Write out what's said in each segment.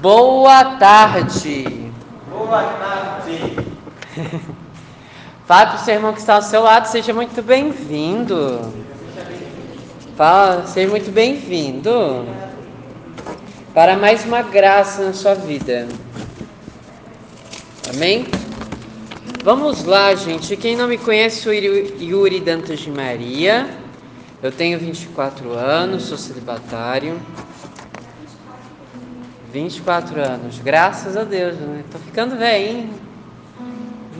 Boa tarde. Boa tarde. Fala para o seu irmão que está ao seu lado, seja muito bem-vindo. Fala, seja muito bem-vindo para mais uma graça na sua vida. Amém? Vamos lá, gente. Quem não me conhece, sou Yuri Dantas de Maria. Eu tenho 24 anos, sou celibatário. 24 anos, graças a Deus, né? Tô ficando velhinho.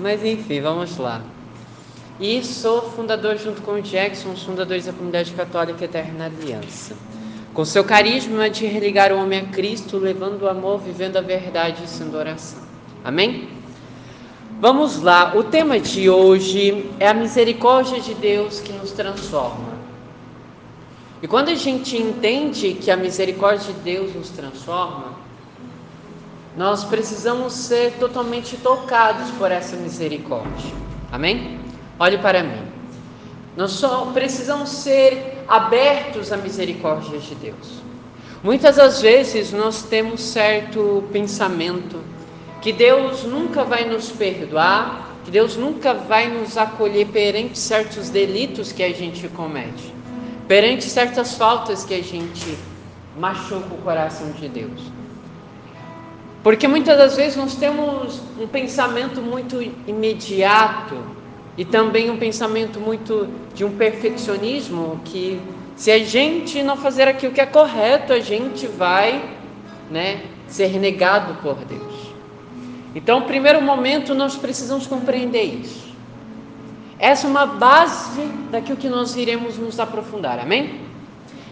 Mas enfim, vamos lá. E sou fundador, junto com o Jackson, os fundadores da Comunidade Católica Eterna Aliança. Com seu carisma de religar o homem a Cristo, levando o amor, vivendo a verdade e sendo oração. Amém? Vamos lá, o tema de hoje é a misericórdia de Deus que nos transforma. E quando a gente entende que a misericórdia de Deus nos transforma, nós precisamos ser totalmente tocados por essa misericórdia. Amém? Olhe para mim. Nós só precisamos ser abertos à misericórdia de Deus. Muitas das vezes nós temos certo pensamento que Deus nunca vai nos perdoar, que Deus nunca vai nos acolher perante certos delitos que a gente comete, perante certas faltas que a gente machuca o coração de Deus. Porque muitas das vezes nós temos um pensamento muito imediato e também um pensamento muito de um perfeccionismo que se a gente não fazer aquilo que é correto, a gente vai, né, ser renegado por Deus. Então, primeiro momento, nós precisamos compreender isso. Essa é uma base daquilo que nós iremos nos aprofundar, amém?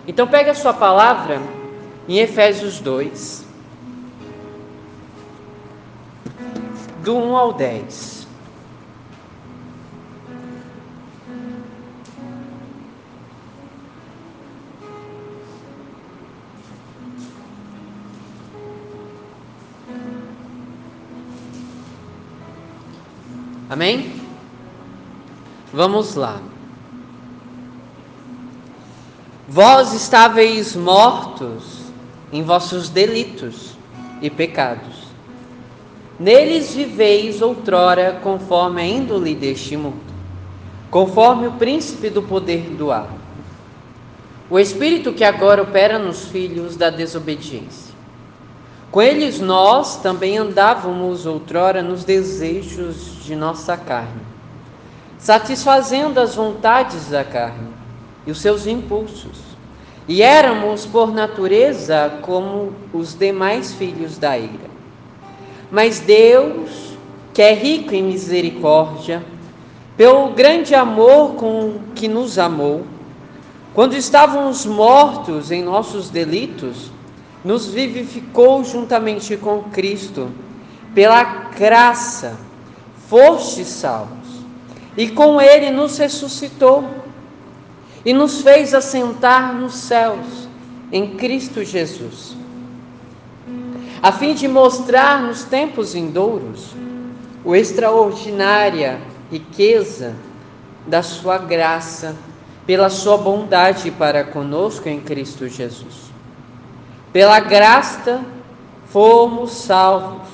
Então, pega a sua palavra em Efésios 2, do 1 ao 10. Amém? Vamos lá. Vós estáveis mortos em vossos delitos e pecados Neles viveis outrora conforme a índole deste mundo, conforme o príncipe do poder do ar. O espírito que agora opera nos filhos da desobediência. Com eles nós também andávamos outrora nos desejos de nossa carne, satisfazendo as vontades da carne e os seus impulsos. E éramos por natureza como os demais filhos da ira. Mas Deus, que é rico em misericórdia, pelo grande amor com que nos amou, quando estávamos mortos em nossos delitos, nos vivificou juntamente com Cristo. Pela graça, fostes salvos. E com Ele nos ressuscitou e nos fez assentar nos céus em Cristo Jesus a fim de mostrar nos tempos vindouros o extraordinária riqueza da sua graça pela sua bondade para conosco em Cristo Jesus. Pela graça fomos salvos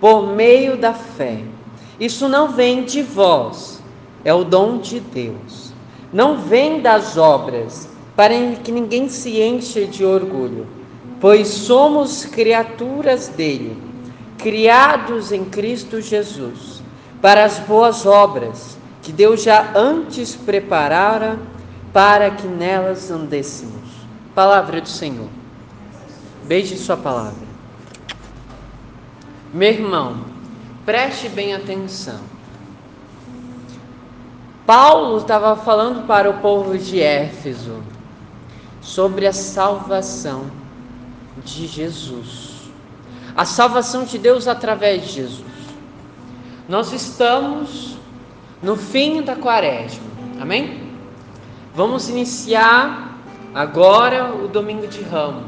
por meio da fé. Isso não vem de vós, é o dom de Deus. Não vem das obras, para que ninguém se encha de orgulho pois somos criaturas dele, criados em Cristo Jesus, para as boas obras que Deus já antes preparara para que nelas andêssemos. Palavra do Senhor. Beije sua palavra. Meu irmão, preste bem atenção. Paulo estava falando para o povo de Éfeso sobre a salvação de Jesus. A salvação de Deus através de Jesus. Nós estamos no fim da quaresma, amém? Vamos iniciar agora o domingo de Ramos.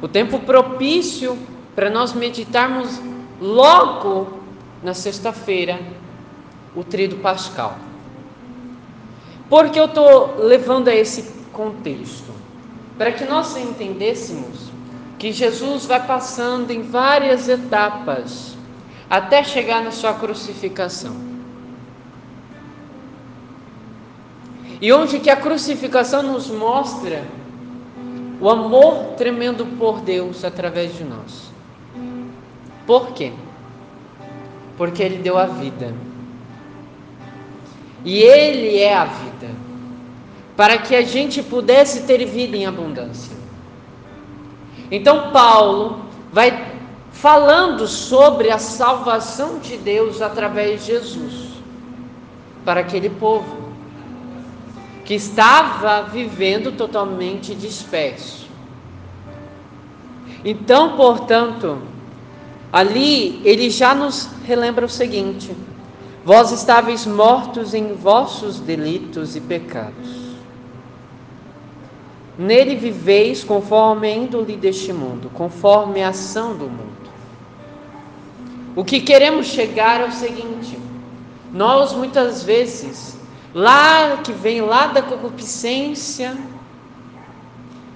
O tempo propício para nós meditarmos logo na sexta-feira o trido pascal. Por que eu estou levando a esse contexto? Para que nós entendêssemos que Jesus vai passando em várias etapas até chegar na sua crucificação. E onde que a crucificação nos mostra o amor tremendo por Deus através de nós. Por quê? Porque Ele deu a vida. E Ele é a vida. Para que a gente pudesse ter vida em abundância. Então, Paulo vai falando sobre a salvação de Deus através de Jesus para aquele povo que estava vivendo totalmente disperso. Então, portanto, ali ele já nos relembra o seguinte: Vós estáveis mortos em vossos delitos e pecados. Nele viveis conforme a índole deste mundo, conforme a ação do mundo. O que queremos chegar é o seguinte: nós muitas vezes lá que vem lá da concupiscência,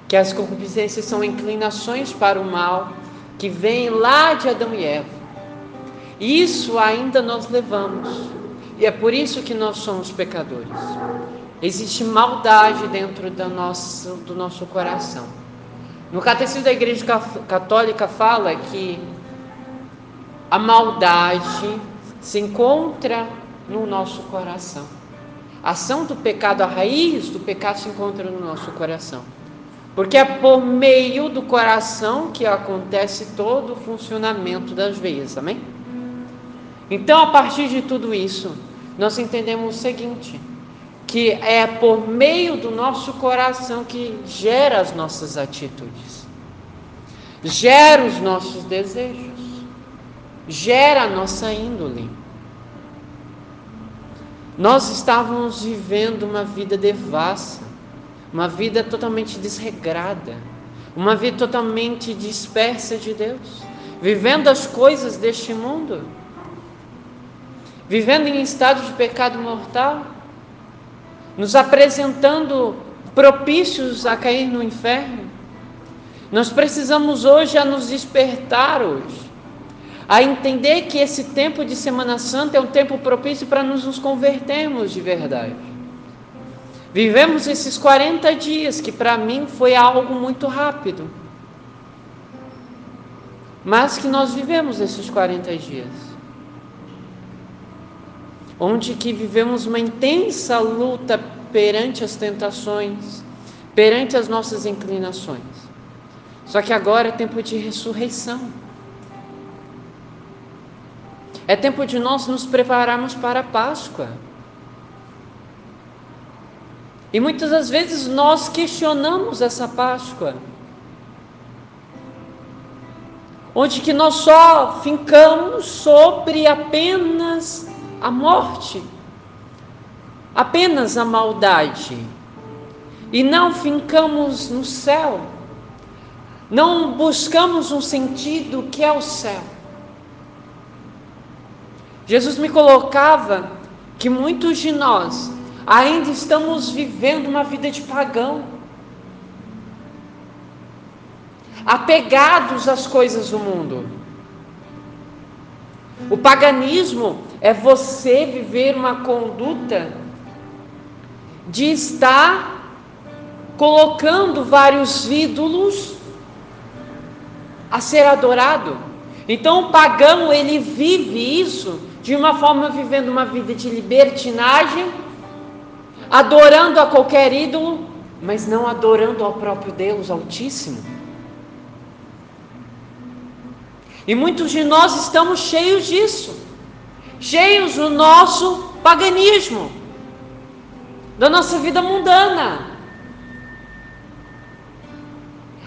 que as concupiscências são inclinações para o mal, que vem lá de Adão e Eva. Isso ainda nós levamos. E é por isso que nós somos pecadores. Existe maldade dentro do nosso, do nosso coração. No Catecismo da Igreja Católica fala que a maldade se encontra no nosso coração. A ação do pecado, a raiz do pecado se encontra no nosso coração. Porque é por meio do coração que acontece todo o funcionamento das veias, amém? Então, a partir de tudo isso, nós entendemos o seguinte: que é por meio do nosso coração que gera as nossas atitudes, gera os nossos desejos, gera a nossa índole. Nós estávamos vivendo uma vida devassa, uma vida totalmente desregrada, uma vida totalmente dispersa de Deus, vivendo as coisas deste mundo, vivendo em estado de pecado mortal, nos apresentando propícios a cair no inferno. Nós precisamos hoje a nos despertar hoje a entender que esse tempo de Semana Santa é um tempo propício para nos, nos convertermos de verdade. Vivemos esses 40 dias, que para mim foi algo muito rápido. Mas que nós vivemos esses 40 dias. Onde que vivemos uma intensa luta perante as tentações, perante as nossas inclinações. Só que agora é tempo de ressurreição. É tempo de nós nos prepararmos para a Páscoa. E muitas das vezes nós questionamos essa Páscoa. Onde que nós só fincamos sobre apenas a morte, apenas a maldade, e não fincamos no céu, não buscamos um sentido que é o céu. Jesus me colocava que muitos de nós ainda estamos vivendo uma vida de pagão, apegados às coisas do mundo. O paganismo é você viver uma conduta de estar colocando vários ídolos a ser adorado. Então o pagão ele vive isso de uma forma vivendo uma vida de libertinagem, adorando a qualquer ídolo, mas não adorando ao próprio Deus Altíssimo. E muitos de nós estamos cheios disso, cheios do nosso paganismo, da nossa vida mundana.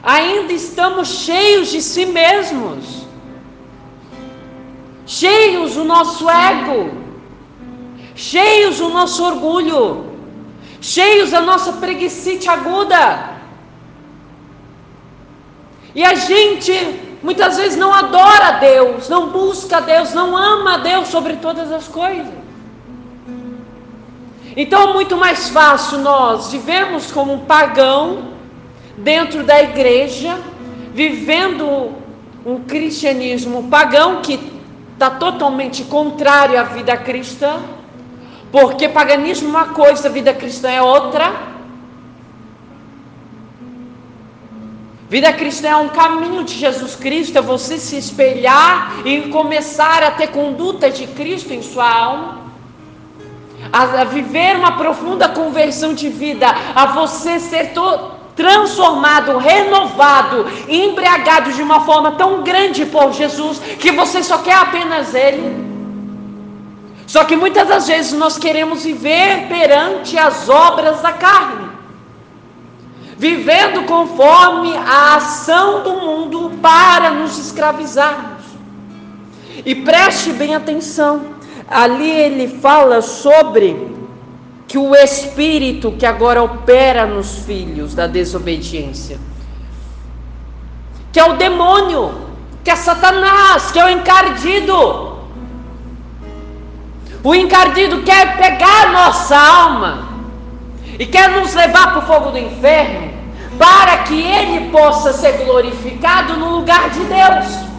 Ainda estamos cheios de si mesmos cheios do nosso ego, cheios do nosso orgulho, cheios da nossa preguiçite aguda. E a gente muitas vezes não adora a Deus, não busca a Deus, não ama a Deus sobre todas as coisas. Então é muito mais fácil nós vivemos como um pagão dentro da igreja, vivendo um cristianismo pagão que está totalmente contrário à vida cristã, porque paganismo é uma coisa, vida cristã é outra. Vida cristã é um caminho de Jesus Cristo, é você se espelhar e começar a ter conduta de Cristo em sua alma, a, viver uma profunda conversão de vida, a você ser transformado, renovado, embriagado de uma forma tão grande por Jesus que você só quer apenas Ele. Só que muitas das vezes nós queremos viver perante as obras da carne vivendo conforme a ação do mundo para nos escravizarmos. E preste bem atenção, ali ele fala sobre que o espírito que agora opera nos filhos da desobediência, que é o demônio, que é Satanás, que é o encardido. O encardido quer pegar nossa alma e quer nos levar para o fogo do inferno, para que ele possa ser glorificado no lugar de Deus,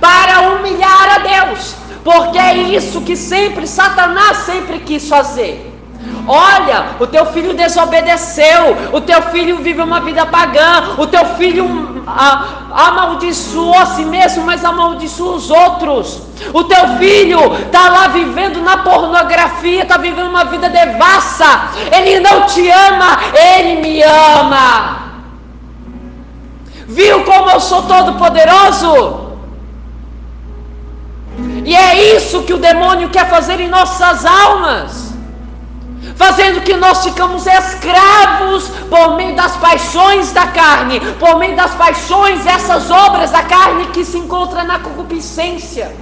para humilhar a Deus, porque é isso que sempre Satanás sempre quis fazer. Olha, o teu filho desobedeceu, o teu filho vive uma vida pagã, o teu filho ah, amaldiçoou a si mesmo, mas amaldiçoou os outros. O teu filho está lá vivendo na pornografia, está vivendo uma vida devassa. Ele não te ama, ele me ama. Viu como eu sou todo poderoso? E é isso que o demônio quer fazer em nossas almas fazendo que nós ficamos escravos por meio das paixões da carne, por meio das paixões, essas obras da carne que se encontram na concupiscência.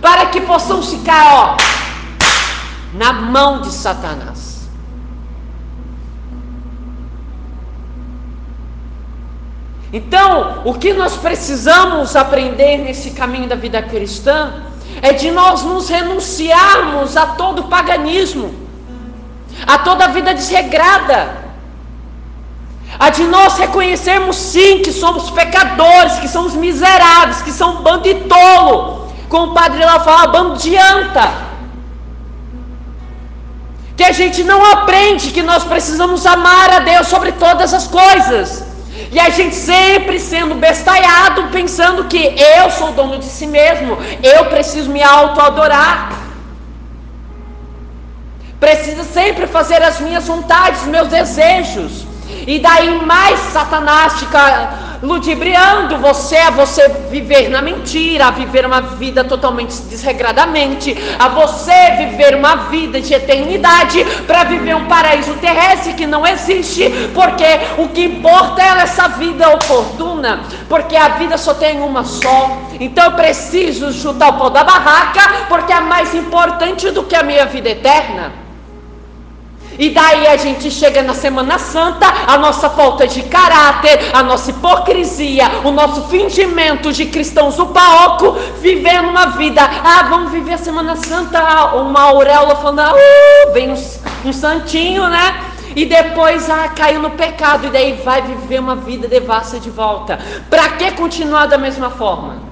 Para que possamos ficar, ó, na mão de Satanás. Então, o que nós precisamos aprender nesse caminho da vida cristã é de nós nos renunciarmos a todo paganismo, a toda vida desregrada, a de nós reconhecermos sim que somos pecadores, que somos miseráveis, que somos bando de tolo, como o padre lá fala, bando de anta. Que a gente não aprende que nós precisamos amar a Deus sobre todas as coisas. E a gente sempre sendo bestalhado, pensando que eu sou dono de si mesmo, eu preciso me auto-adorar. Preciso sempre fazer as minhas vontades, meus desejos. E daí mais Satanás fica ludibriando você a você viver na mentira, a viver uma vida totalmente desregradamente, a você viver uma vida de eternidade para viver um paraíso terrestre que não existe, porque o que importa é essa vida oportuna, porque a vida só tem uma só. Então eu preciso chutar o pau da barraca, porque é mais importante do que a minha vida eterna. E daí a gente chega na Semana Santa, a nossa falta de caráter, a nossa hipocrisia, o nosso fingimento de cristãos do paoco, vivendo uma vida. Ah, vamos viver a Semana Santa, uma auréola falando, ah, uh, vem um, um santinho, né? E depois ah, caiu no pecado, e daí vai viver uma vida devassa de volta. Para que continuar da mesma forma?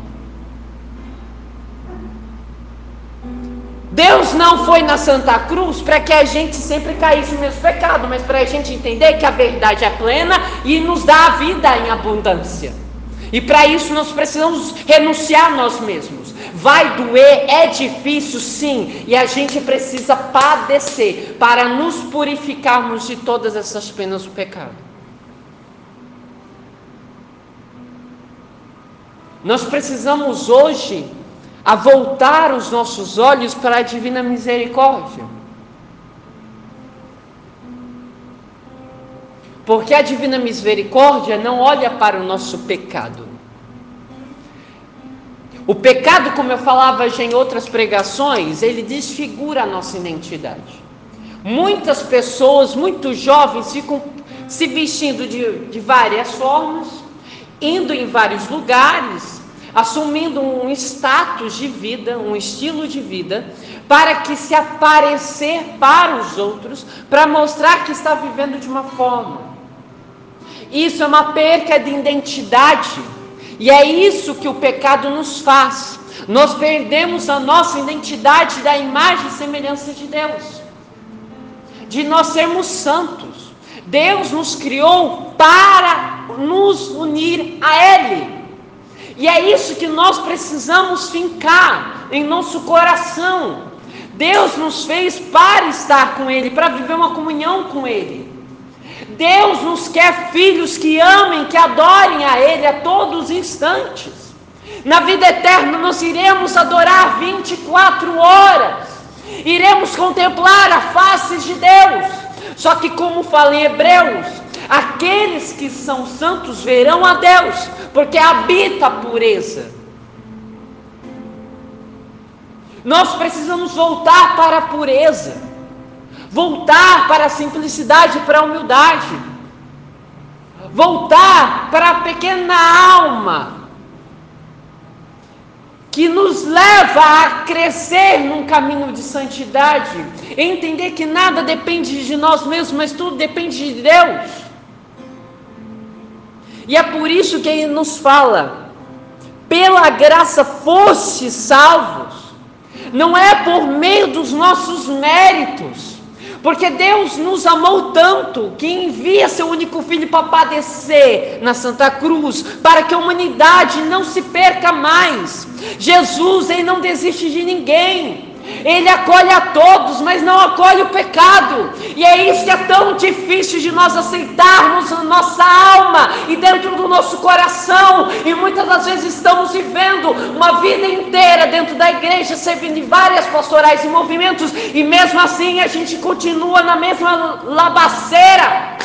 Deus não foi na Santa Cruz para que a gente sempre caísse no mesmo pecado, mas para a gente entender que a verdade é plena e nos dá a vida em abundância. E para isso nós precisamos renunciar a nós mesmos. Vai doer, é difícil sim, e a gente precisa padecer para nos purificarmos de todas essas penas do pecado. Nós precisamos hoje a voltar os nossos olhos para a divina misericórdia. Porque a divina misericórdia não olha para o nosso pecado. O pecado, como eu falava já em outras pregações, ele desfigura a nossa identidade. Muitas pessoas, muito jovens, ficam se vestindo de, de várias formas, indo em vários lugares, assumindo um status de vida, um estilo de vida, para que se aparecer para os outros, para mostrar que está vivendo de uma forma. Isso é uma perca de identidade. E é isso que o pecado nos faz. Nós perdemos a nossa identidade da imagem e semelhança de Deus. De nós sermos santos. Deus nos criou para nos unir a Ele. E é isso que nós precisamos fincar em nosso coração. Deus nos fez para estar com Ele, para viver uma comunhão com Ele. Deus nos quer filhos que amem, que adorem a Ele a todos os instantes. Na vida eterna nós iremos adorar 24 horas, iremos contemplar a face de Deus. Só que, como fala em Hebreus, aqueles que são santos verão a Deus, porque habita a pureza. Nós precisamos voltar para a pureza, voltar para a simplicidade, para a humildade, voltar para a pequena alma que nos leva a crescer num caminho de santidade, entender que nada depende de nós mesmos, mas tudo depende de Deus. E é por isso que ele nos fala: pela graça fosse salvos não é por meio dos nossos méritos, porque Deus nos amou tanto que envia seu único filho para padecer na Santa Cruz, para que a humanidade não se perca mais. Jesus, ele não desiste de ninguém. Ele acolhe a todos, mas não acolhe o pecado. E é isso que é tão difícil de nós aceitarmos na nossa alma e dentro do nosso coração. E muitas das vezes estamos vivendo uma vida inteira dentro da igreja, servindo em várias pastorais e movimentos, e mesmo assim a gente continua na mesma labaceira,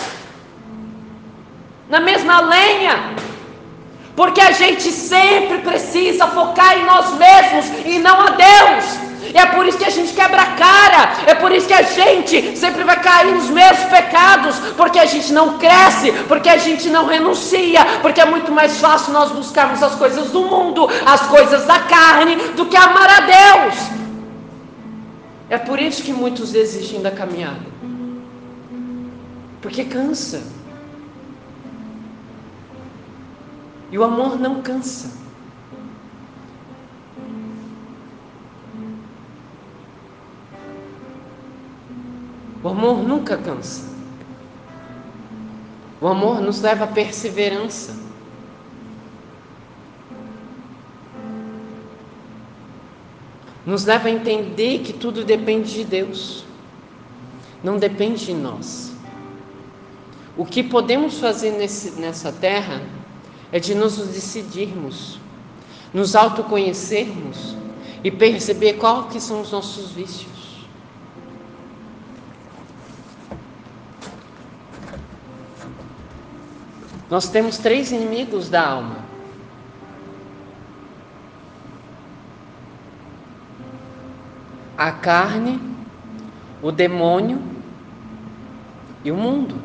na mesma lenha. Porque a gente sempre precisa focar em nós mesmos e não a Deus. É por isso que a gente quebra a cara, é por isso que a gente sempre vai cair nos mesmos pecados, porque a gente não cresce, porque a gente não renuncia, porque é muito mais fácil nós buscarmos as coisas do mundo, as coisas da carne, do que amar a Deus. É por isso que muitos desistem da caminhada, porque cansa. E o amor não cansa. O amor nunca cansa. O amor nos leva à perseverança. Nos leva a entender que tudo depende de Deus, não depende de nós. O que podemos fazer nesse, nessa terra é de nos decidirmos, nos autoconhecermos e perceber qual que são os nossos vícios. Nós temos três inimigos da alma. A carne, o demônio e o mundo.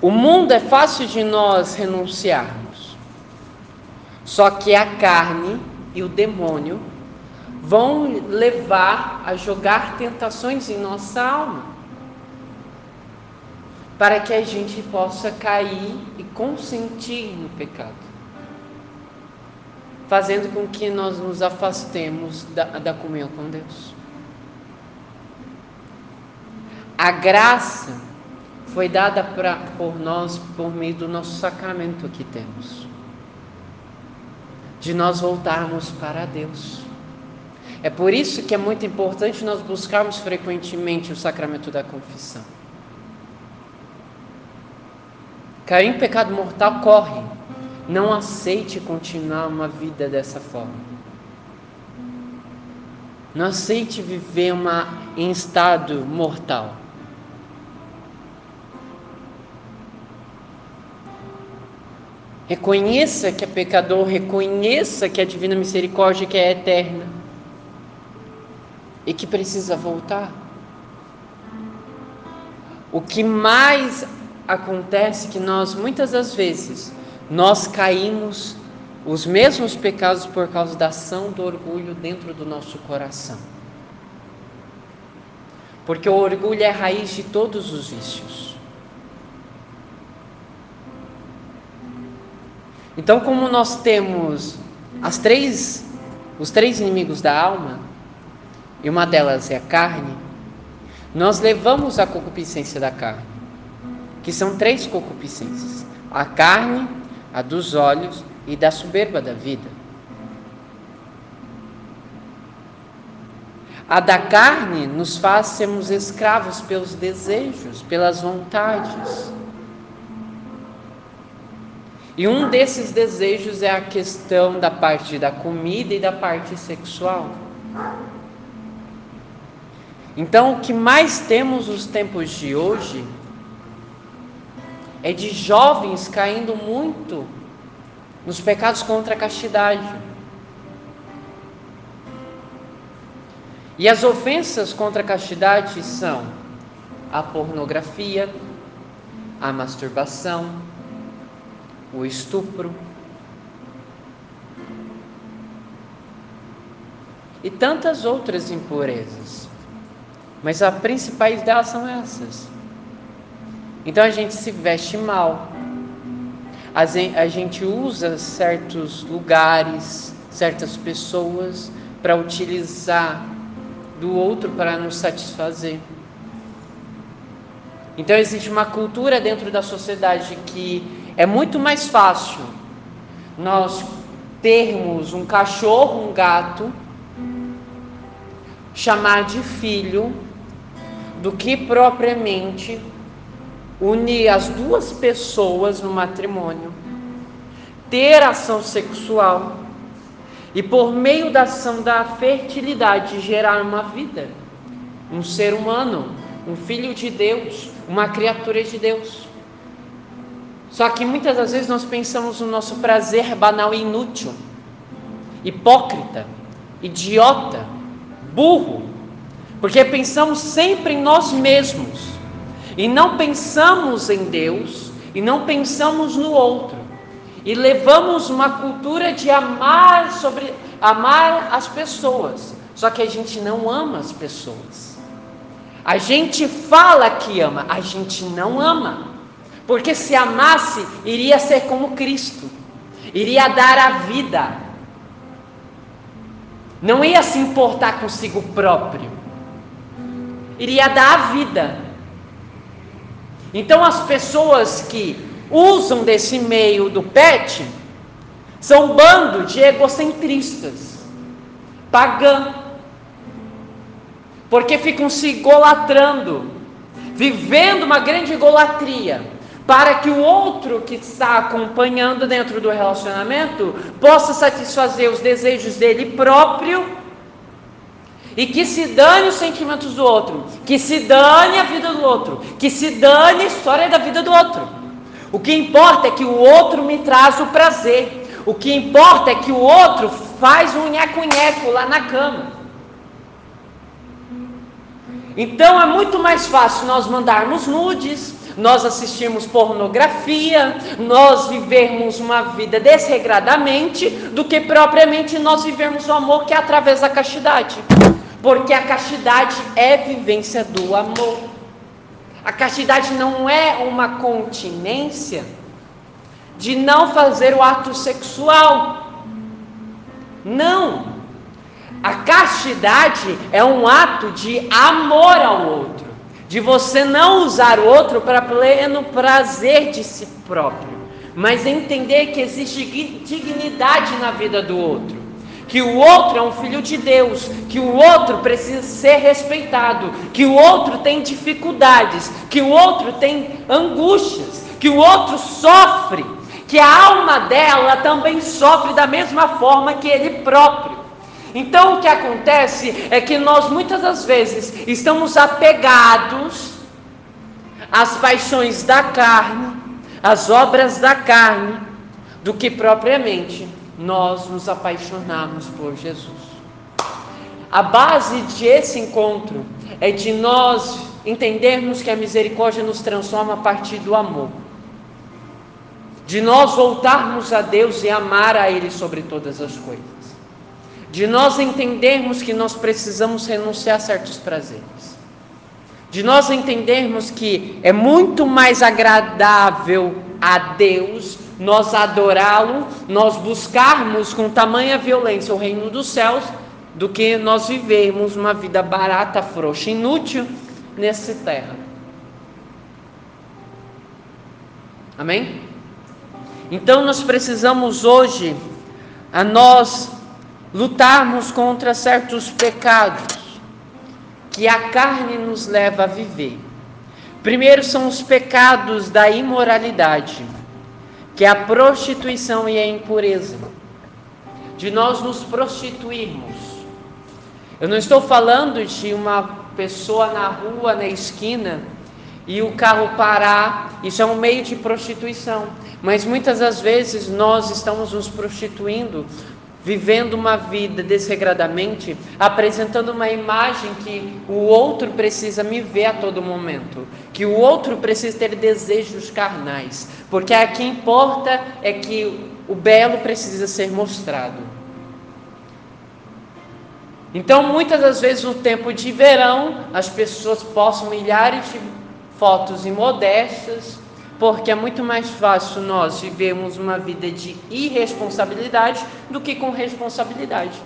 O mundo é fácil de nós renunciarmos. Só que a carne e o demônio vão levar a jogar tentações em nossa alma para que a gente possa cair e consentir no pecado, fazendo com que nós nos afastemos da, da comunhão com Deus. A graça foi dada pra, por nós por meio do nosso sacramento que temos, de nós voltarmos para Deus. É por isso que é muito importante nós buscarmos frequentemente o sacramento da confissão Cair em pecado mortal, corre. Não aceite continuar uma vida dessa forma. Não aceite viver uma, em estado mortal. Reconheça que é pecador, reconheça que a divina misericórdia que é eterna e que precisa voltar. O que mais acontece que nós muitas das vezes nós caímos os mesmos pecados por causa da ação do orgulho dentro do nosso coração. Porque o orgulho é a raiz de todos os vícios. Então, como nós temos as três os três inimigos da alma, e uma delas é a carne, nós levamos a concupiscência da carne que são três concupiscências: a carne, a dos olhos e da soberba da vida. A da carne nos faz sermos escravos pelos desejos, pelas vontades. E um desses desejos é a questão da parte da comida e da parte sexual. Então, o que mais temos nos tempos de hoje é de jovens caindo muito nos pecados contra a castidade. E as ofensas contra a castidade são a pornografia, a masturbação, o estupro e tantas outras impurezas. Mas as principais delas são essas. Então a gente se veste mal, a gente usa certos lugares, certas pessoas para utilizar do outro para nos satisfazer. Então existe uma cultura dentro da sociedade que é muito mais fácil nós termos um cachorro, um gato, chamar de filho, do que propriamente unir as duas pessoas no matrimônio, ter ação sexual. E por meio da ação da fertilidade gerar uma vida, um ser humano, um filho de Deus, uma criatura de Deus. Só que muitas das vezes nós pensamos no nosso prazer banal e inútil, hipócrita, idiota, burro, porque pensamos sempre em nós mesmos e não pensamos em Deus e não pensamos no outro e levamos uma cultura de amar sobre amar as pessoas. Só que a gente não ama as pessoas. A gente fala que ama, a gente não ama. Porque se amasse, iria ser como Cristo. Iria dar a vida. Não ia se importar consigo próprio. Iria dar a vida. Então as pessoas que usam desse meio do pet são um bando de egocentristas, pagã, porque ficam se idolatrando, vivendo uma grande idolatria, para que o outro que está acompanhando dentro do relacionamento possa satisfazer os desejos dele próprio e que se dane os sentimentos do outro, que se dane a vida do outro, que se dane a história da vida do outro. O que importa é que o outro me traz o prazer. O que importa é que o outro faz um nheco-nheco lá na cama. Então é muito mais fácil nós mandarmos nudes, nós assistirmos pornografia, nós vivermos uma vida desregradamente, do que propriamente nós vivermos o amor que é através da castidade. Porque a castidade é vivência do amor. A castidade não é uma continência de não fazer o ato sexual. Não. A castidade é um ato de amor ao outro, de você não usar o outro para pleno prazer de si próprio, mas entender que existe dignidade na vida do outro que o outro é um filho de Deus, que o outro precisa ser respeitado, que o outro tem dificuldades, que o outro tem angústias, que o outro sofre, que a alma dela também sofre da mesma forma que ele próprio. Então o que acontece é que nós muitas das vezes estamos apegados às paixões da carne, às obras da carne, do que propriamente nós nos apaixonarmos por Jesus. A base de esse encontro é de nós entendermos que a misericórdia nos transforma a partir do amor. De nós voltarmos a Deus e amar a Ele sobre todas as coisas. De nós entendermos que nós precisamos renunciar a certos prazeres. De nós entendermos que é muito mais agradável a Deus nós adorá-lo, nós buscarmos com tamanha violência o reino dos céus, do que nós vivermos uma vida barata, frouxa, inútil nessa terra. Amém? Então nós precisamos hoje a nós lutarmos contra certos pecados que a carne nos leva a viver. Primeiro são os pecados da imoralidade, que é a prostituição e a impureza. De nós nos prostituirmos. Eu não estou falando de uma pessoa na rua, na esquina, e o carro parar, isso é um meio de prostituição. Mas muitas das vezes nós estamos nos prostituindo vivendo uma vida desregradamente, apresentando uma imagem que o outro precisa me ver a todo momento, que o outro precisa ter desejos carnais, porque o que importa é que o belo precisa ser mostrado. Então, muitas das vezes no tempo de verão, as pessoas postam milhares de fotos imodestas, porque é muito mais fácil nós vivermos uma vida de irresponsabilidade do que com responsabilidade.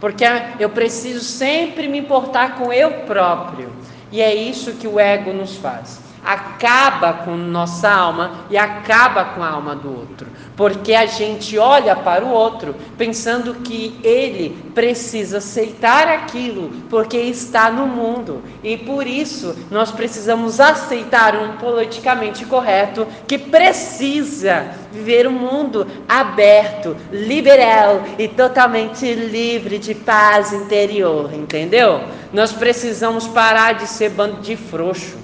Porque eu preciso sempre me importar com eu próprio. E é isso que o ego nos faz acaba com nossa alma e acaba com a alma do outro, porque a gente olha para o outro pensando que ele precisa aceitar aquilo porque está no mundo e por isso nós precisamos aceitar um politicamente correto que precisa viver um mundo aberto, liberal e totalmente livre de paz interior, entendeu? Nós precisamos parar de ser bando de frouxo.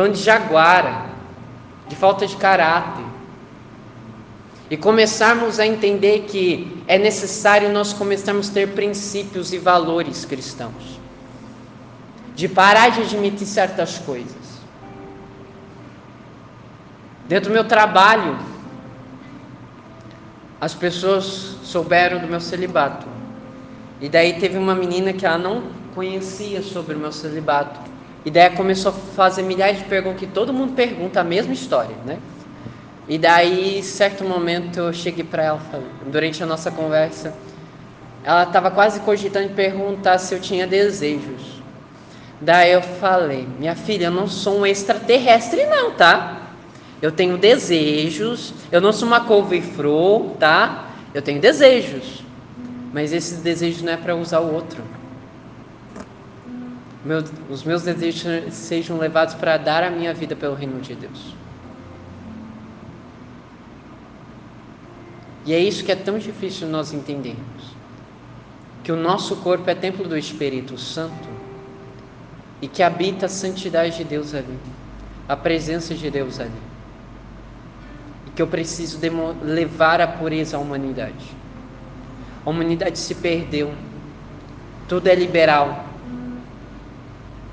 Bando de jaguara, de falta de caráter. E começarmos a entender que é necessário nós começarmos a ter princípios e valores cristãos. De parar de admitir certas coisas. Dentro do meu trabalho, as pessoas souberam do meu celibato. E daí teve uma menina que ela não conhecia sobre o meu celibato. E daí começou a fazer milhares de perguntas que todo mundo pergunta a mesma história, né? E daí, certo momento, eu cheguei para ela, durante a nossa conversa, ela estava quase cogitando perguntar se eu tinha desejos. Daí eu falei, minha filha, eu não sou um extraterrestre não, tá? Eu tenho desejos, eu não sou uma couve-flor, tá? Eu tenho desejos, mas esses desejos não é para usar o outro meu, os meus desejos sejam levados para dar a minha vida pelo reino de Deus. E é isso que é tão difícil nós entendermos. Que o nosso corpo é templo do Espírito Santo e que habita a santidade de Deus ali, a presença de Deus ali. E que eu preciso levar a pureza à humanidade. A humanidade se perdeu, tudo é liberal,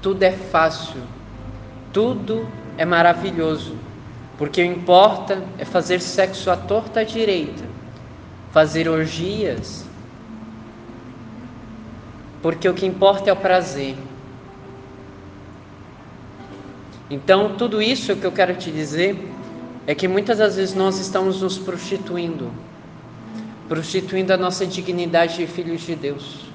tudo é fácil, tudo é maravilhoso, porque o importa é fazer sexo à torta à direita, fazer orgias, porque o que importa é o prazer. Então, tudo isso que eu quero te dizer é que muitas das vezes nós estamos nos prostituindo, prostituindo a nossa dignidade de filhos de Deus.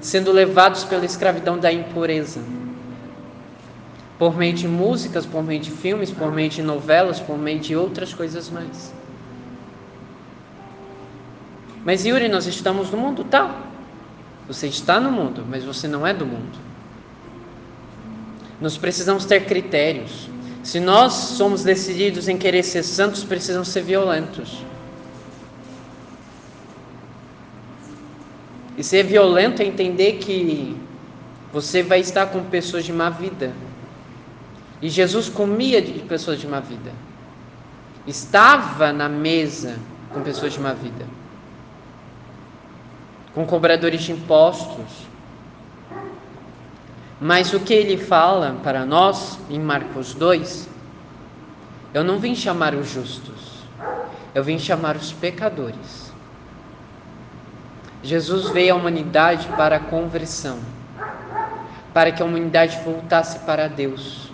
Sendo levados pela escravidão da impureza. Por meio de músicas, por meio de filmes, por meio de novelas, por meio de outras coisas mais. Mas Yuri, nós estamos no mundo, tá? Você está no mundo, mas você não é do mundo. Nós precisamos ter critérios. Se nós somos decididos em querer ser santos, precisamos ser violentos. E ser violento é entender que você vai estar com pessoas de má vida. E Jesus comia de pessoas de má vida. Estava na mesa com pessoas de má vida. Com cobradores de impostos. Mas o que ele fala para nós em Marcos 2, eu não vim chamar os justos, eu vim chamar os pecadores. Jesus veio à humanidade para a conversão, para que a humanidade voltasse para Deus.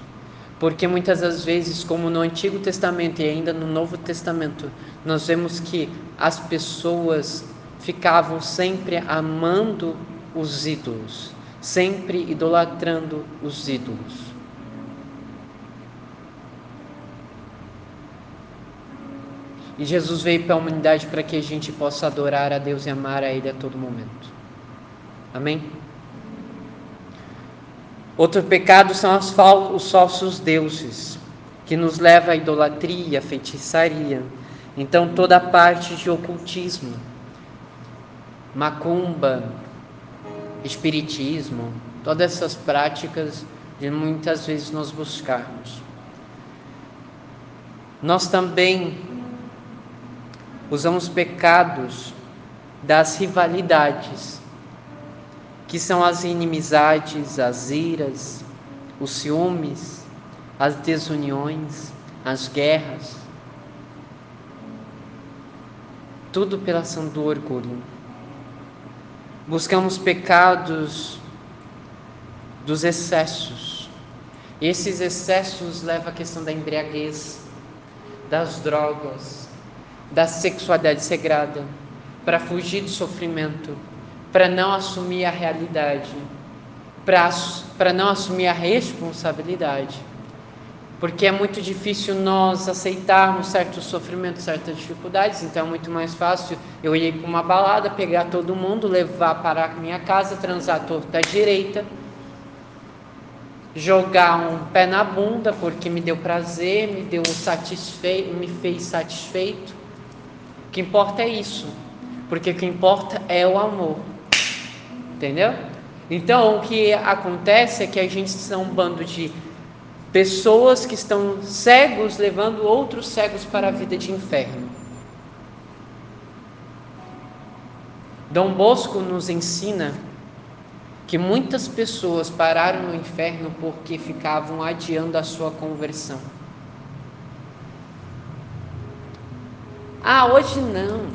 Porque muitas das vezes, como no Antigo Testamento e ainda no Novo Testamento, nós vemos que as pessoas ficavam sempre amando os ídolos, sempre idolatrando os ídolos. E Jesus veio para a humanidade para que a gente possa adorar a Deus e amar a Ele a todo momento. Amém? Outro pecado são os falsos deuses, que nos leva à idolatria, à feitiçaria. Então, toda a parte de ocultismo, macumba, espiritismo, todas essas práticas de muitas vezes nós buscarmos. Nós também usamos pecados das rivalidades, que são as inimizades, as iras, os ciúmes, as desuniões, as guerras. Tudo pela ação do orgulho. Buscamos pecados dos excessos. Esses excessos levam à questão da embriaguez, das drogas, da sexualidade sagrada, para fugir do sofrimento, para não assumir a realidade, para não assumir a responsabilidade. Porque é muito difícil nós aceitarmos certos sofrimentos, certas dificuldades, então é muito mais fácil eu ir para uma balada, pegar todo mundo, levar para a minha casa, transar a torta direita, jogar um pé na bunda porque me deu prazer, me deu satisfeito, me fez satisfeito que importa é isso, porque o que importa é o amor, entendeu? Então o que acontece é que a gente são um bando de pessoas que estão cegos levando outros cegos para a vida de inferno. Dom Bosco nos ensina que muitas pessoas pararam no inferno porque ficavam adiando a sua conversão. Ah, hoje não.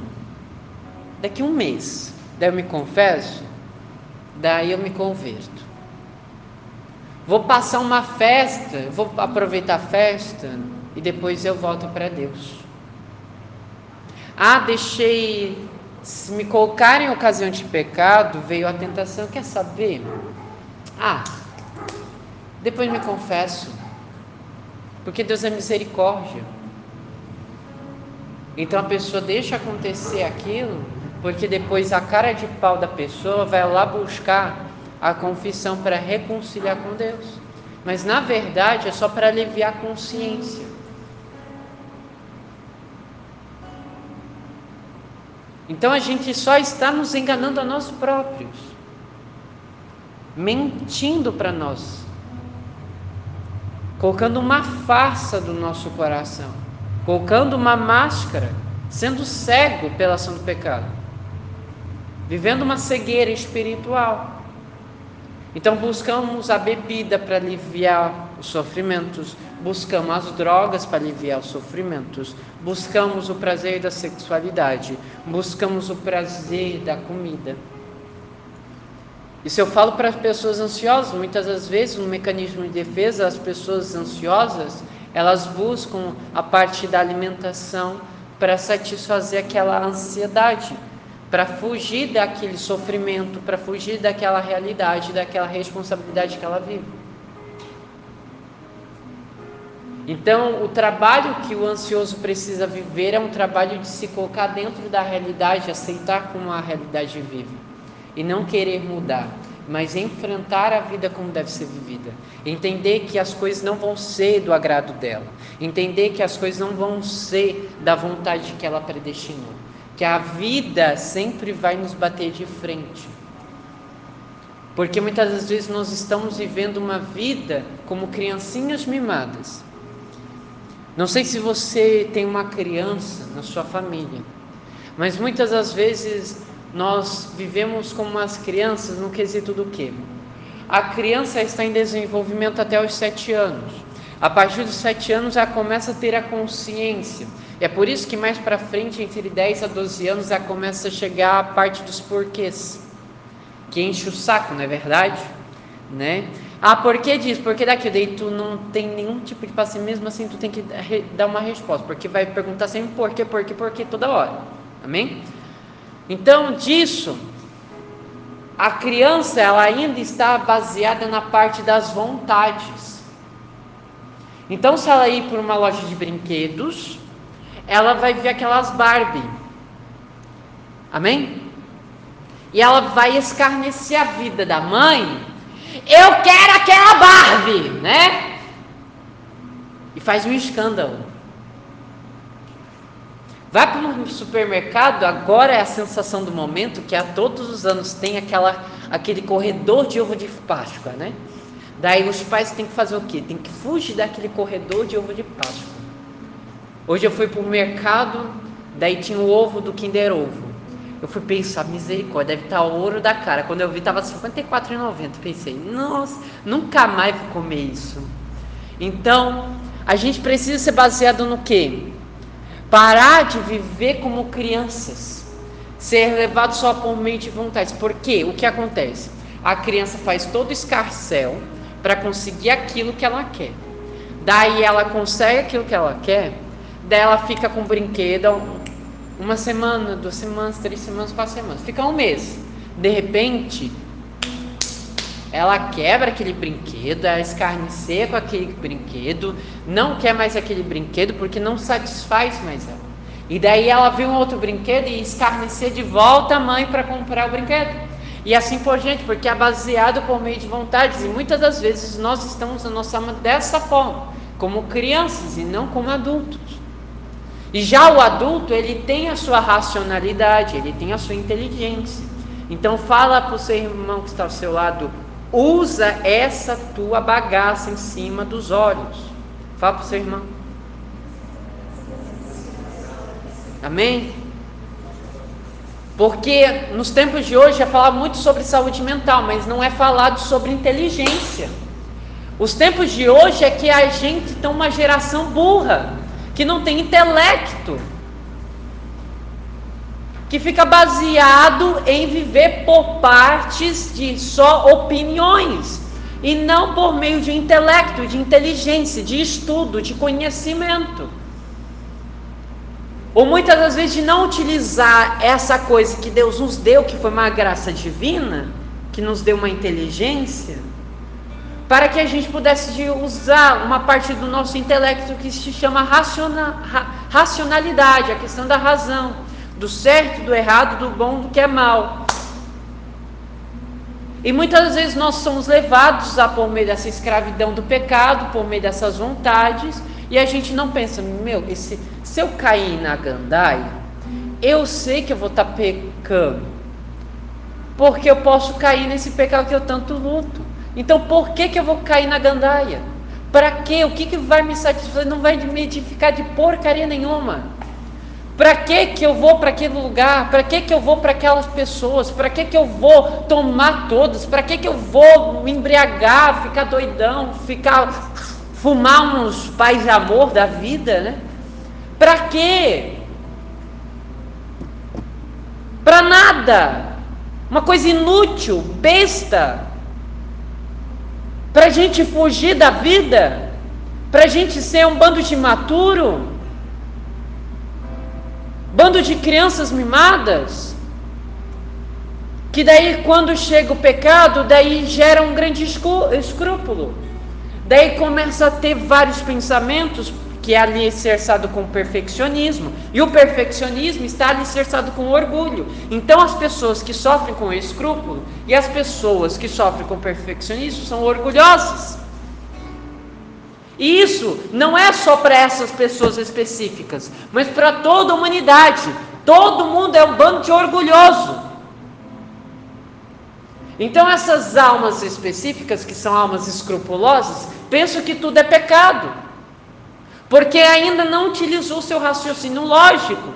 Daqui um mês. Daí eu me confesso, daí eu me converto. Vou passar uma festa, vou aproveitar a festa e depois eu volto para Deus. Ah, deixei. Se me colocar em ocasião de pecado, veio a tentação, quer saber? Ah, depois me confesso. Porque Deus é misericórdia. Então a pessoa deixa acontecer aquilo, porque depois a cara de pau da pessoa vai lá buscar a confissão para reconciliar com Deus. Mas na verdade é só para aliviar a consciência. Então a gente só está nos enganando a nós próprios, mentindo para nós, colocando uma farsa do nosso coração colocando uma máscara, sendo cego pela ação do pecado, vivendo uma cegueira espiritual. Então buscamos a bebida para aliviar os sofrimentos, buscamos as drogas para aliviar os sofrimentos, buscamos o prazer da sexualidade, buscamos o prazer da comida. E se eu falo para as pessoas ansiosas, muitas das vezes no mecanismo de defesa, as pessoas ansiosas, elas buscam a parte da alimentação para satisfazer aquela ansiedade, para fugir daquele sofrimento, para fugir daquela realidade, daquela responsabilidade que ela vive. Então, o trabalho que o ansioso precisa viver é um trabalho de se colocar dentro da realidade, aceitar como a realidade vive e não querer mudar mas enfrentar a vida como deve ser vivida. Entender que as coisas não vão ser do agrado dela. Entender que as coisas não vão ser da vontade que ela predestinou. Que a vida sempre vai nos bater de frente. Porque muitas das vezes nós estamos vivendo uma vida como criancinhas mimadas. Não sei se você tem uma criança na sua família, mas muitas das vezes nós vivemos como umas crianças no quesito do quê? A criança está em desenvolvimento até os sete anos. A partir dos sete anos ela começa a ter a consciência. E é por isso que mais para frente, entre 10 a 12 anos, ela começa a chegar a parte dos porquês, que enche o saco, não é verdade? né? Ah, por que disso? Porque daqui daí tu não tem nenhum tipo de paciência, mesmo assim tu tem que dar uma resposta, porque vai perguntar sempre por quê, por quê, por quê toda hora. Amém? Então, disso, a criança ela ainda está baseada na parte das vontades. Então, se ela ir para uma loja de brinquedos, ela vai ver aquelas Barbie. Amém? E ela vai escarnecer a vida da mãe. Eu quero aquela Barbie, né? E faz um escândalo. Vai para um supermercado, agora é a sensação do momento que a todos os anos tem aquela, aquele corredor de ovo de Páscoa, né? Daí os pais têm que fazer o quê? Tem que fugir daquele corredor de ovo de Páscoa. Hoje eu fui para o mercado, daí tinha o ovo do Kinder Ovo. Eu fui pensar, misericórdia, deve estar o ouro da cara. Quando eu vi, estava R$ 54,90. Pensei, nossa, nunca mais vou comer isso. Então, a gente precisa ser baseado no quê? Parar de viver como crianças, ser levado só por mente e vontade. Porque o que acontece? A criança faz todo escarcel para conseguir aquilo que ela quer. Daí ela consegue aquilo que ela quer, daí ela fica com brinquedo uma semana, duas semanas, três semanas, quatro semanas, fica um mês. De repente, ela quebra aquele brinquedo, ela escarnecer com aquele brinquedo, não quer mais aquele brinquedo porque não satisfaz mais ela. E daí ela vê um outro brinquedo e escarnecer de volta a mãe para comprar o brinquedo. E assim por diante, porque é baseado por meio de vontades. E muitas das vezes nós estamos na nossa alma dessa forma, como crianças e não como adultos. E já o adulto, ele tem a sua racionalidade, ele tem a sua inteligência. Então fala para o seu irmão que está ao seu lado, Usa essa tua bagaça em cima dos olhos. Fala para o seu irmão. Amém? Porque nos tempos de hoje é falar muito sobre saúde mental, mas não é falado sobre inteligência. Os tempos de hoje é que a gente tem uma geração burra, que não tem intelecto que fica baseado em viver por partes de só opiniões e não por meio de intelecto, de inteligência, de estudo, de conhecimento. Ou muitas das vezes de não utilizar essa coisa que Deus nos deu, que foi uma graça divina, que nos deu uma inteligência, para que a gente pudesse usar uma parte do nosso intelecto que se chama racionalidade, a questão da razão do certo, do errado, do bom, do que é mal. E muitas vezes nós somos levados a por meio dessa escravidão do pecado, por meio dessas vontades, e a gente não pensa, meu, esse, se eu cair na gandaia, eu sei que eu vou estar tá pecando, porque eu posso cair nesse pecado que eu tanto luto. Então por que, que eu vou cair na gandaia? Para quê? O que, que vai me satisfazer? Não vai me edificar de porcaria nenhuma. Para que que eu vou para aquele lugar? Para que que eu vou para aquelas pessoas? Para que que eu vou tomar todas? Para que que eu vou me embriagar, ficar doidão, ficar fumar uns pais de amor da vida, né? Para quê? Para nada. Uma coisa inútil, besta. Para gente fugir da vida, para gente ser um bando de imaturo bando de crianças mimadas, que daí quando chega o pecado, daí gera um grande escrúpulo. Daí começa a ter vários pensamentos que é alicerçado com perfeccionismo, e o perfeccionismo está alicerçado com orgulho. Então as pessoas que sofrem com escrúpulo e as pessoas que sofrem com perfeccionismo são orgulhosas. E isso não é só para essas pessoas específicas, mas para toda a humanidade. Todo mundo é um bando de orgulhoso. Então, essas almas específicas, que são almas escrupulosas, pensam que tudo é pecado, porque ainda não utilizou seu raciocínio lógico,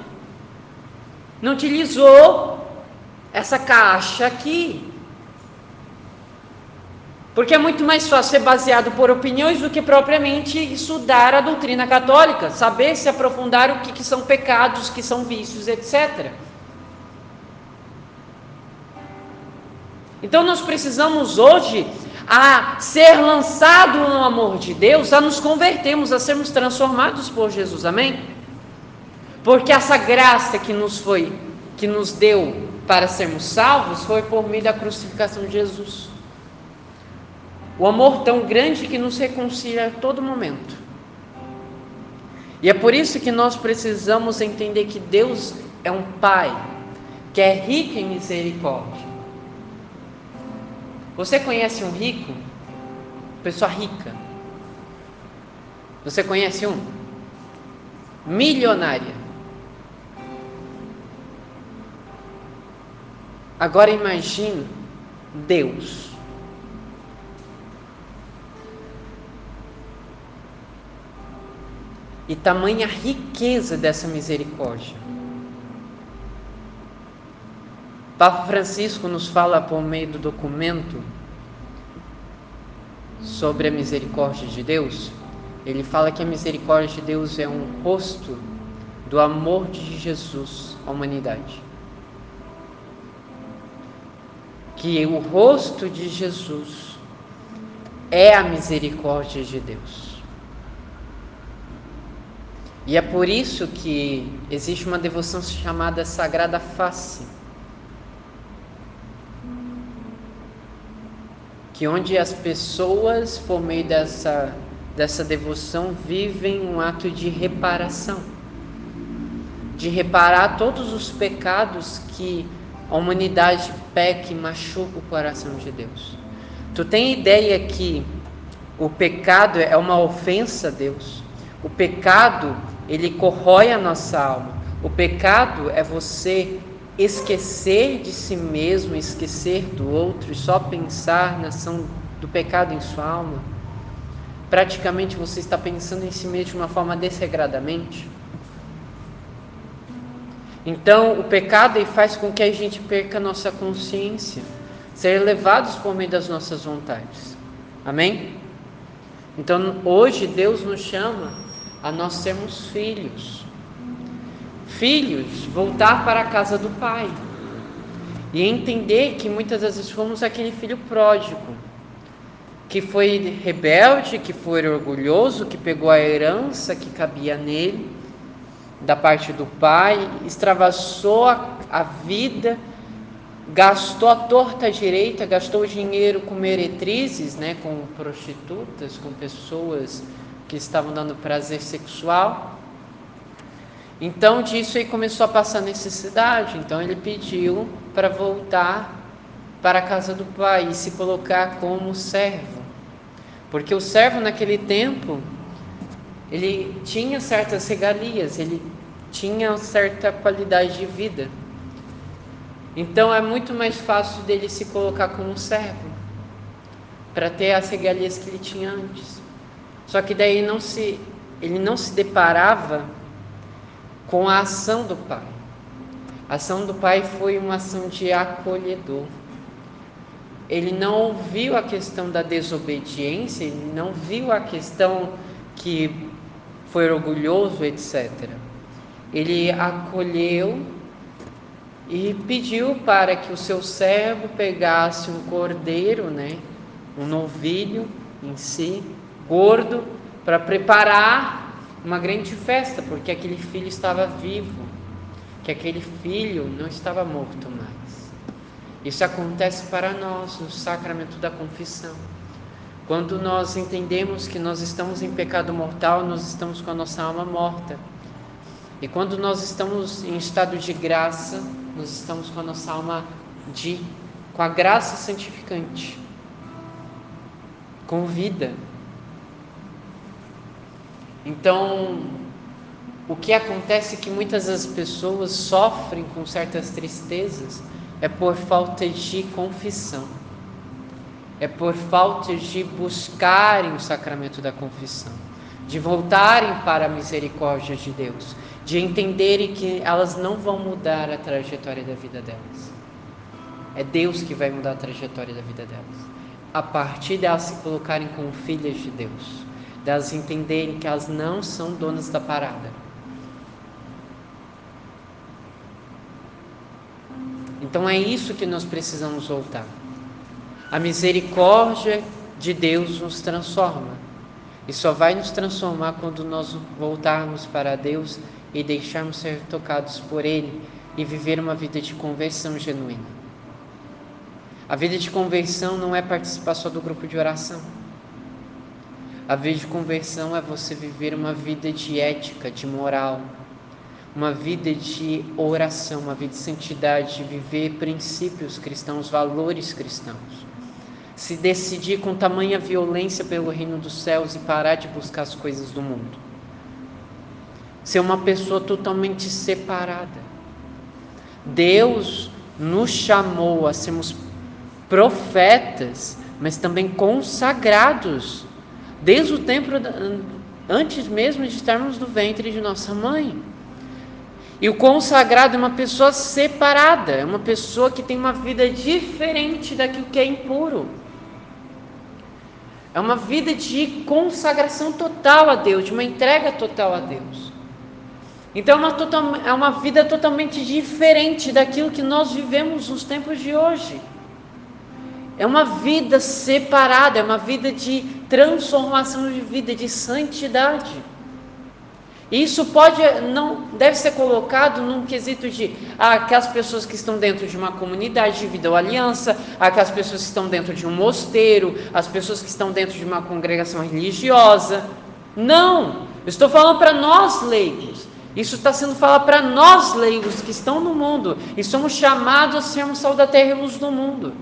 não utilizou essa caixa aqui. Porque é muito mais fácil ser baseado por opiniões do que propriamente estudar a doutrina católica, saber se aprofundar o que, que são pecados, que são vícios, etc. Então nós precisamos hoje a ser lançado no amor de Deus, a nos convertermos, a sermos transformados por Jesus. Amém? Porque essa graça que nos foi, que nos deu para sermos salvos, foi por meio da crucificação de Jesus. O amor tão grande que nos reconcilia a todo momento. E é por isso que nós precisamos entender que Deus é um Pai que é rico em misericórdia. Você conhece um rico? Pessoa rica. Você conhece um? Milionária. Agora imagine Deus. E tamanha riqueza dessa misericórdia. Papa Francisco nos fala por meio do documento sobre a misericórdia de Deus. Ele fala que a misericórdia de Deus é um rosto do amor de Jesus à humanidade. Que o rosto de Jesus é a misericórdia de Deus. E é por isso que existe uma devoção chamada Sagrada Face que onde as pessoas, por meio dessa, dessa devoção, vivem um ato de reparação, de reparar todos os pecados que a humanidade peca e machuca o coração de Deus. Tu tem ideia que o pecado é uma ofensa a Deus? O pecado, ele corrói a nossa alma. O pecado é você esquecer de si mesmo, esquecer do outro e só pensar na ação do pecado em sua alma, praticamente você está pensando em si mesmo de uma forma desregradamente. Então, o pecado faz com que a gente perca a nossa consciência, ser levados por meio das nossas vontades. Amém? Então, hoje Deus nos chama a nós sermos filhos. Filhos voltar para a casa do pai. E entender que muitas vezes fomos aquele filho pródigo que foi rebelde, que foi orgulhoso, que pegou a herança que cabia nele da parte do pai, extravasou a, a vida, gastou a torta direita, gastou dinheiro com meretrizes, né, com prostitutas, com pessoas que estavam dando prazer sexual então disso ele começou a passar necessidade. Então ele pediu para voltar para a casa do pai e se colocar como servo. Porque o servo naquele tempo ele tinha certas regalias, ele tinha certa qualidade de vida. Então é muito mais fácil dele se colocar como servo para ter as regalias que ele tinha antes. Só que daí não se ele não se deparava com a ação do Pai. A ação do Pai foi uma ação de acolhedor. Ele não ouviu a questão da desobediência, ele não viu a questão que foi orgulhoso, etc. Ele acolheu e pediu para que o seu servo pegasse um cordeiro, né, um novilho em si, gordo, para preparar uma grande festa, porque aquele filho estava vivo, que aquele filho não estava morto mais. Isso acontece para nós no sacramento da confissão. Quando nós entendemos que nós estamos em pecado mortal, nós estamos com a nossa alma morta. E quando nós estamos em estado de graça, nós estamos com a nossa alma de com a graça santificante, com vida. Então, o que acontece é que muitas das pessoas sofrem com certas tristezas é por falta de confissão, é por falta de buscarem o sacramento da confissão, de voltarem para a misericórdia de Deus, de entenderem que elas não vão mudar a trajetória da vida delas. É Deus que vai mudar a trajetória da vida delas, a partir de elas se colocarem como filhas de Deus delas entenderem que elas não são donas da parada. Então é isso que nós precisamos voltar. A misericórdia de Deus nos transforma. E só vai nos transformar quando nós voltarmos para Deus e deixarmos ser tocados por Ele e viver uma vida de conversão genuína. A vida de conversão não é participar só do grupo de oração. A vida de conversão é você viver uma vida de ética, de moral, uma vida de oração, uma vida de santidade, de viver princípios cristãos, valores cristãos. Se decidir com tamanha violência pelo reino dos céus e parar de buscar as coisas do mundo. Ser uma pessoa totalmente separada. Deus nos chamou a sermos profetas, mas também consagrados, desde o tempo antes mesmo de estarmos no ventre de nossa mãe. E o consagrado é uma pessoa separada, é uma pessoa que tem uma vida diferente daquilo que é impuro. É uma vida de consagração total a Deus, de uma entrega total a Deus. Então é uma, é uma vida totalmente diferente daquilo que nós vivemos nos tempos de hoje. É uma vida separada, é uma vida de transformação de vida, de santidade. Isso pode não deve ser colocado num quesito de ah, aquelas pessoas que estão dentro de uma comunidade de vida ou aliança, aquelas pessoas que estão dentro de um mosteiro, as pessoas que estão dentro de uma congregação religiosa. Não, estou falando para nós leigos. Isso está sendo falado para nós leigos que estão no mundo e somos chamados a sermos sal da terra e luz do mundo.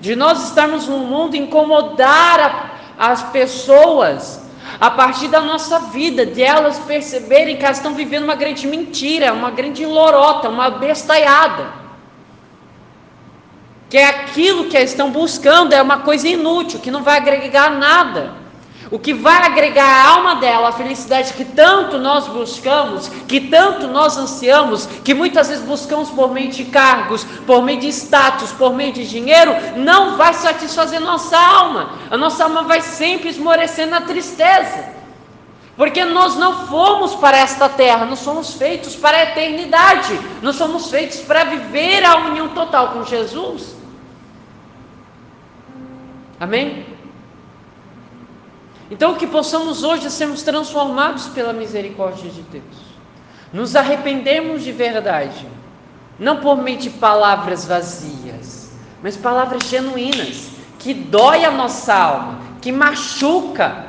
De nós estarmos no mundo incomodar a, as pessoas a partir da nossa vida, de elas perceberem que elas estão vivendo uma grande mentira, uma grande lorota, uma bestaiada. Que é aquilo que elas estão buscando, é uma coisa inútil, que não vai agregar nada. O que vai agregar à alma dela a felicidade que tanto nós buscamos, que tanto nós ansiamos, que muitas vezes buscamos por meio de cargos, por meio de status, por meio de dinheiro, não vai satisfazer nossa alma. A nossa alma vai sempre esmorecer na tristeza. Porque nós não fomos para esta terra, nós somos feitos para a eternidade, nós somos feitos para viver a união total com Jesus. Amém? Então, que possamos hoje sermos transformados pela misericórdia de Deus, nos arrependermos de verdade, não por meio de palavras vazias, mas palavras genuínas, que dói a nossa alma, que machuca.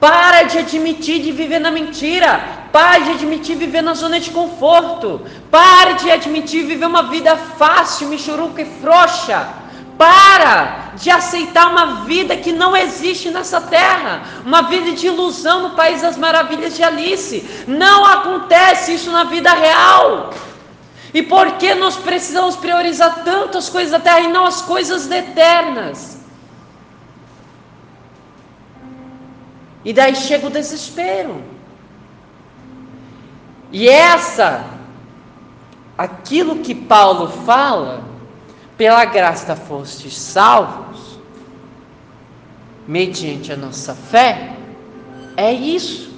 Para de admitir de viver na mentira, pare de admitir viver na zona de conforto, pare de admitir viver uma vida fácil, michuruca e frouxa para de aceitar uma vida que não existe nessa terra, uma vida de ilusão no país das maravilhas de Alice. Não acontece isso na vida real. E por que nós precisamos priorizar tanto as coisas da terra e não as coisas eternas? E daí chega o desespero. E essa, aquilo que Paulo fala, pela graça fostes salvos, mediante a nossa fé, é isso.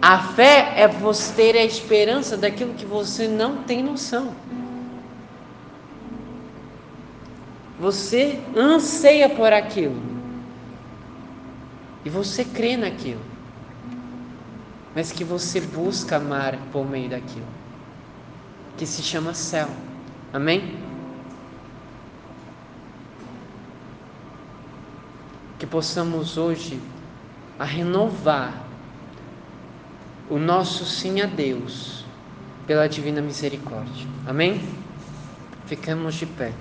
A fé é você ter a esperança daquilo que você não tem noção. Você anseia por aquilo. E você crê naquilo. Mas que você busca amar por meio daquilo. Que se chama céu. Amém? Que possamos hoje a renovar o nosso sim a Deus pela divina misericórdia. Amém? Ficamos de pé.